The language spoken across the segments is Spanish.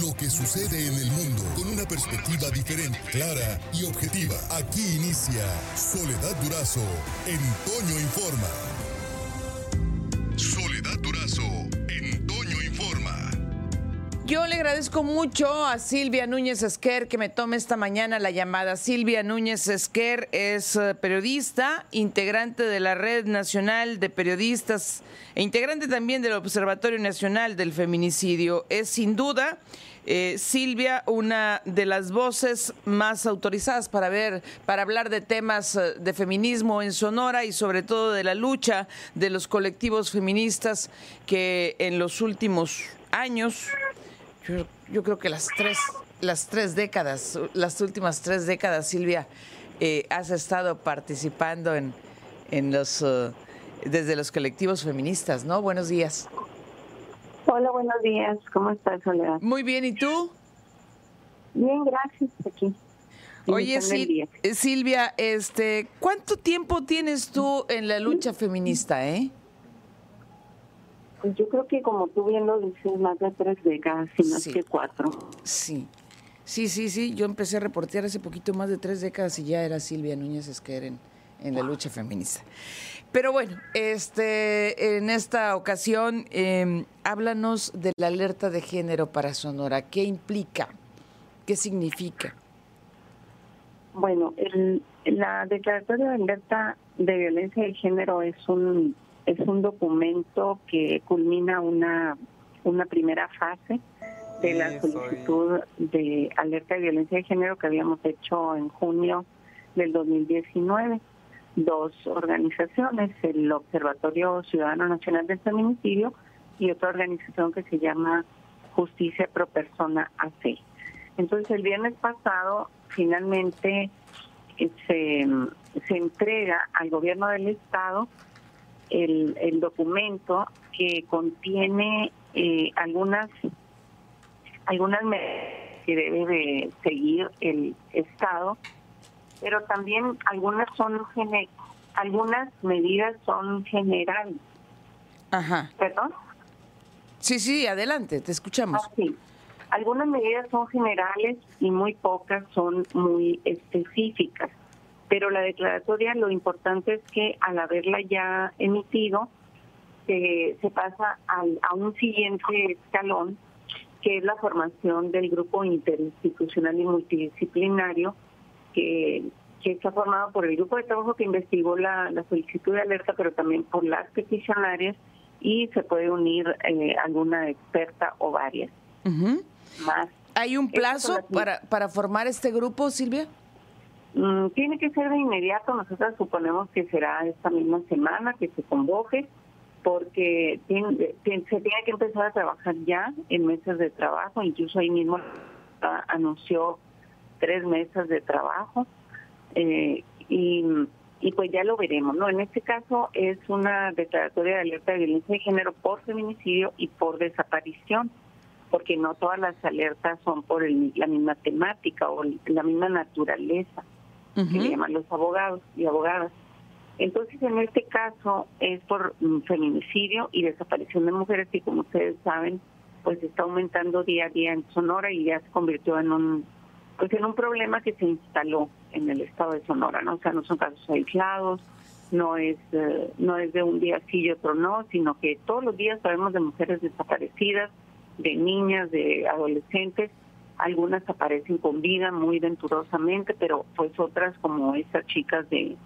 lo que sucede en el mundo con una perspectiva diferente, clara y objetiva. Aquí inicia Soledad Durazo en Toño Informa. Yo le agradezco mucho a Silvia Núñez Esquer que me tome esta mañana la llamada. Silvia Núñez Esquer es eh, periodista, integrante de la Red Nacional de Periodistas e integrante también del Observatorio Nacional del Feminicidio. Es sin duda, eh, Silvia, una de las voces más autorizadas para ver, para hablar de temas eh, de feminismo en Sonora y sobre todo de la lucha de los colectivos feministas que en los últimos años yo, yo creo que las tres, las tres décadas, las últimas tres décadas, Silvia, eh, has estado participando en, en los, eh, desde los colectivos feministas, ¿no? Buenos días. Hola, buenos días. ¿Cómo estás, Soledad? Muy bien, ¿y tú? Bien, gracias. Aquí. Oye, Sil- Silvia, este, ¿cuánto tiempo tienes tú en la lucha feminista, eh? Pues yo creo que como tú bien lo dices, más de tres décadas, si es Sí. que cuatro. Sí. Sí, sí, sí. Yo empecé a reportear hace poquito más de tres décadas y ya era Silvia Núñez Esquer en, en la lucha feminista. Pero bueno, este, en esta ocasión, eh, háblanos de la alerta de género para Sonora. ¿Qué implica? ¿Qué significa? Bueno, el, la declaratoria de alerta de violencia de género es un es un documento que culmina una una primera fase de la solicitud de alerta de violencia de género que habíamos hecho en junio del 2019. Dos organizaciones, el Observatorio Ciudadano Nacional del Feminicidio y otra organización que se llama Justicia Pro Persona AC. Entonces, el viernes pasado, finalmente eh, se, se entrega al gobierno del Estado el, el documento que contiene eh, algunas algunas medidas que debe de seguir el Estado, pero también algunas son algunas medidas son generales. Ajá. ¿Perdón? Sí, sí, adelante, te escuchamos. Ah, sí. Algunas medidas son generales y muy pocas son muy específicas. Pero la declaratoria, lo importante es que al haberla ya emitido, se, se pasa al- a un siguiente escalón, que es la formación del grupo interinstitucional y multidisciplinario, que, que está formado por el grupo de trabajo que investigó la, la solicitud de alerta, pero también por las peticionarias, y se puede unir eh, alguna experta o varias más. ¿Hay un plazo para, para formar este grupo, Silvia? Mm, tiene que ser de inmediato, nosotros suponemos que será esta misma semana que se convoque, porque se tiene que empezar a trabajar ya en mesas de trabajo, incluso ahí mismo anunció tres mesas de trabajo, eh, y, y pues ya lo veremos, ¿no? En este caso es una declaratoria de alerta de violencia de género por feminicidio y por desaparición porque no todas las alertas son por el- la misma temática o la misma naturaleza que le llaman los abogados y abogadas. Entonces, en este caso es por mm, feminicidio y desaparición de mujeres que, como ustedes saben, pues está aumentando día a día en Sonora y ya se convirtió en un pues en un problema que se instaló en el estado de Sonora, ¿no? O sea, no son casos aislados, no es eh, no es de un día sí y otro no, sino que todos los días sabemos de mujeres desaparecidas, de niñas, de adolescentes, algunas aparecen con vida muy venturosamente, pero pues otras como estas chicas de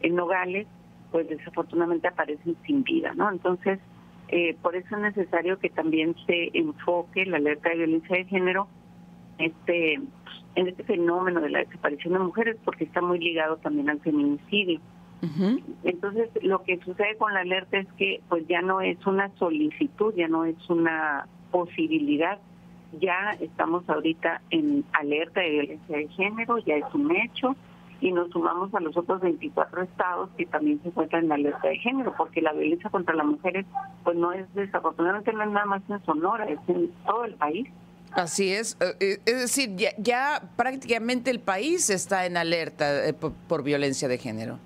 en Nogales, pues desafortunadamente aparecen sin vida, ¿no? Entonces, eh, por eso es necesario que también se enfoque la alerta de violencia de género este en este fenómeno de la desaparición de mujeres, porque está muy ligado también al feminicidio. Entonces, lo que sucede con la alerta es que pues ya no es una solicitud, ya no es una posibilidad, ya estamos ahorita en alerta de violencia de género, ya es un hecho, y nos sumamos a los otros 24 estados que también se encuentran en alerta de género, porque la violencia contra las mujeres pues no es desafortunadamente no es nada más en Sonora, es en todo el país. Así es. Eh, eh, Es decir, ya, ya prácticamente el país está en alerta eh, por, por violencia de género.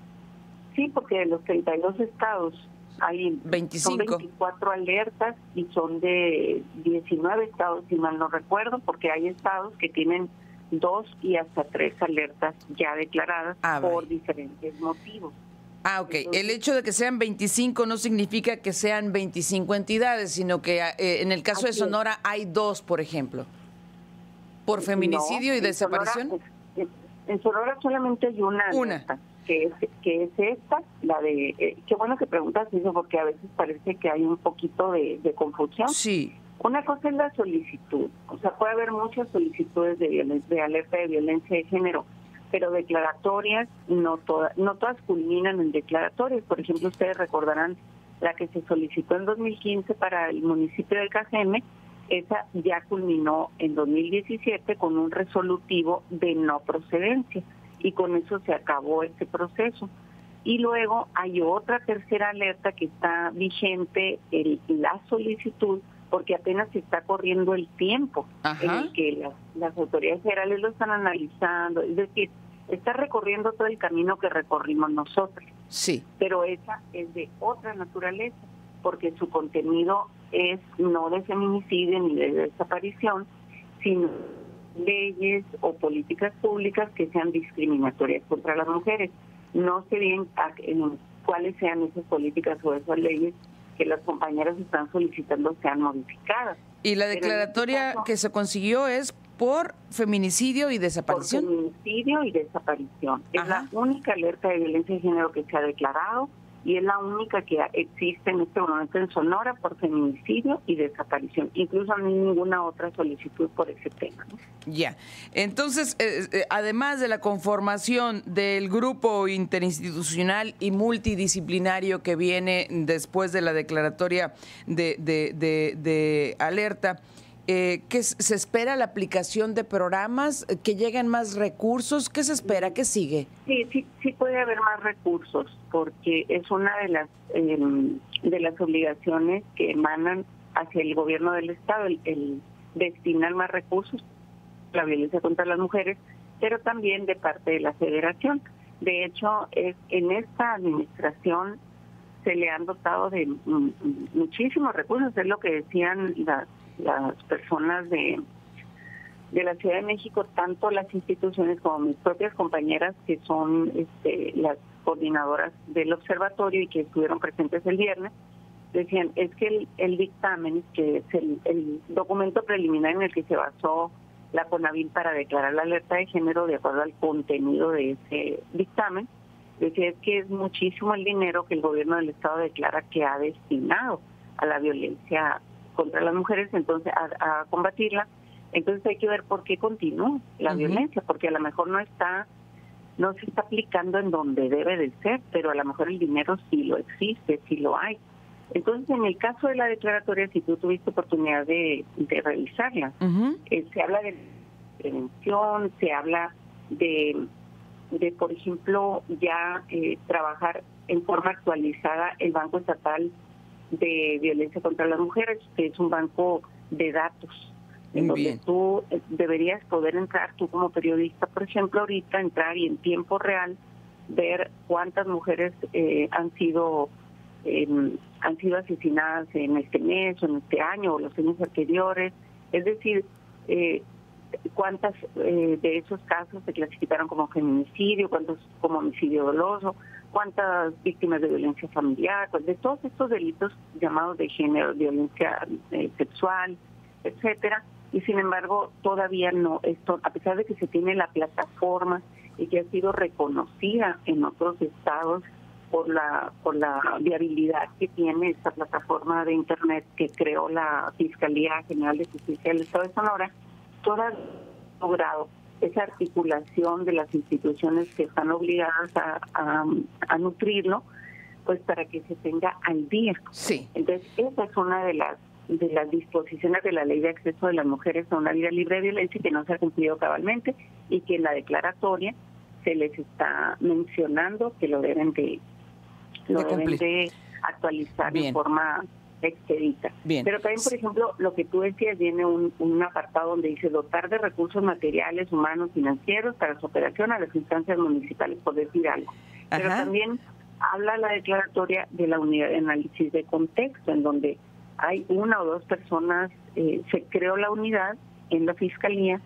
Sí, porque de los 32 estados Hay 25. Son 24 alertas y son de 19 estados, si mal no recuerdo, porque hay estados que tienen dos y hasta tres alertas ya declaradas Ah, por diferentes motivos. Ah, ok. El hecho de que sean 25 no significa que sean 25 entidades, sino que eh, en el caso de. Sonora hay dos, por ejemplo. ¿Por feminicidio No, y desaparición? Sonora, en, en Sonora solamente hay una, Una. alerta, que es que es esta, la de eh, qué bueno que preguntas eso porque a veces parece que hay un poquito de, de confusión. Sí. Una cosa es la solicitud, o sea, puede haber muchas solicitudes de, de alerta de violencia de género, pero declaratorias no todas, no todas culminan en declaratorias. Por ejemplo, ustedes recordarán la que se solicitó en 2015 para el municipio de Cajeme, esa ya culminó en 2017 con un resolutivo de no procedencia y con eso se acabó este proceso. Y luego hay otra tercera alerta que está vigente, el, la solicitud, porque apenas se está corriendo el tiempo en el que las, las autoridades federales lo están analizando. Es decir, está recorriendo todo el camino que recorrimos nosotros Sí. pero esa es de otra naturaleza, porque su contenido es no de feminicidio ni de desaparición, sino leyes o políticas públicas que sean discriminatorias contra las mujeres. No sé bien en cuáles sean esas políticas o esas leyes que las compañeras están solicitando sean modificadas. Y la este declaratoria caso- que se consiguió es por feminicidio y por desaparición. feminicidio y desaparición. Es la única alerta de violencia de género que se ha declarado y es la única que existe en este momento en Sonora por feminicidio y desaparición. Incluso no hay ninguna otra solicitud por ese tema. Ya. Entonces, eh, eh, además de la conformación del grupo interinstitucional y multidisciplinario que viene después de la declaratoria de, de- de- de alerta, eh, ¿qué se espera la aplicación de programas? Eh, ¿Que lleguen más recursos? ¿Qué se espera? ¿Qué sigue? Sí, sí, sí puede haber más recursos porque es una de las eh, de las obligaciones que emanan hacia el gobierno del estado el, el destinar más recursos la violencia contra las mujeres, pero también de parte de la Federación. De hecho, es en esta administración se le han dotado de mm, mm, muchísimos recursos, es lo que decían las, las personas de de la Ciudad de México, tanto las instituciones como mis propias compañeras, que son este, las coordinadoras del observatorio y que estuvieron presentes el viernes, decían, es que el, el dictamen, que es el, el documento preliminar en el que se basó la CONAVIL para declarar la alerta de género de acuerdo al contenido de ese dictamen, decía es que es muchísimo el dinero que el gobierno del Estado declara que ha destinado a la violencia contra las mujeres, entonces a, a combatirla. Entonces hay que ver por qué continúa la violencia, porque a lo mejor no está, no se está aplicando en donde debe de ser, pero a lo mejor el dinero sí lo existe, sí lo hay. Entonces, en el caso de la declaratoria, si tú tuviste oportunidad de, de revisarla, eh, se habla de prevención, se habla de, de por ejemplo, ya eh, trabajar en forma actualizada el Banco Estatal de Violencia contra las Mujeres, que es un banco de datos, en donde Bien. tú eh, deberías poder entrar, tú como periodista, por ejemplo, ahorita entrar y en tiempo real ver cuántas mujeres eh, han sido eh, han sido asesinadas en este mes o en este año o los años anteriores, es decir, eh, cuántas eh, de esos casos se clasificaron como feminicidio, cuántos como homicidio doloso, cuántas víctimas de violencia familiar, de todos estos delitos llamados de género, violencia eh, sexual, etcétera. Y sin embargo, todavía no, esto, a pesar de que se tiene la plataforma y que ha sido reconocida en otros estados por la por la viabilidad que tiene esta plataforma de internet que creó la Fiscalía General de Justicia del Estado de Sonora, todavía logrado esa articulación de las instituciones que están obligadas a, a, a nutrirlo, pues para que se tenga al día. Sí. Entonces, esa es una de las de las disposiciones de la ley de acceso de las mujeres a una vida libre de violencia que no se ha cumplido cabalmente y que en la declaratoria se les está mencionando que lo deben de lo De deben de actualizar Bien. de forma expedita. Bien. Pero también, por ejemplo, lo que tú decías, viene un, un apartado donde dice dotar de recursos materiales, humanos, financieros para su operación a las instancias municipales, por decir algo. Pero Ajá. también habla la declaratoria de la unidad de análisis de contexto, en donde hay una o dos personas, eh, se creó la unidad en la fiscalía,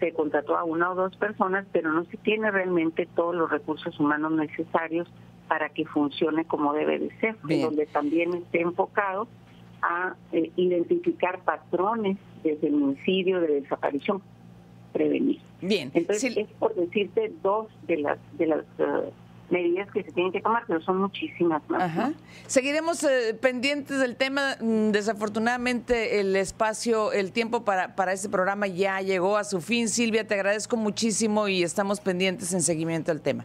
se contrató a una o dos personas, pero no se tiene realmente todos los recursos humanos necesarios para que funcione como debe de ser, donde también esté enfocado a eh, identificar patrones de feminicidio, de desaparición, prevenir. Bien. Entonces, es por decirte dos de las de las eh, medidas que se tienen que tomar, pero son muchísimas más. Seguiremos eh, pendientes del tema. Mm, desafortunadamente el espacio, el tiempo para, para este programa ya llegó a su fin. Silvia, te agradezco muchísimo y estamos pendientes en seguimiento al tema.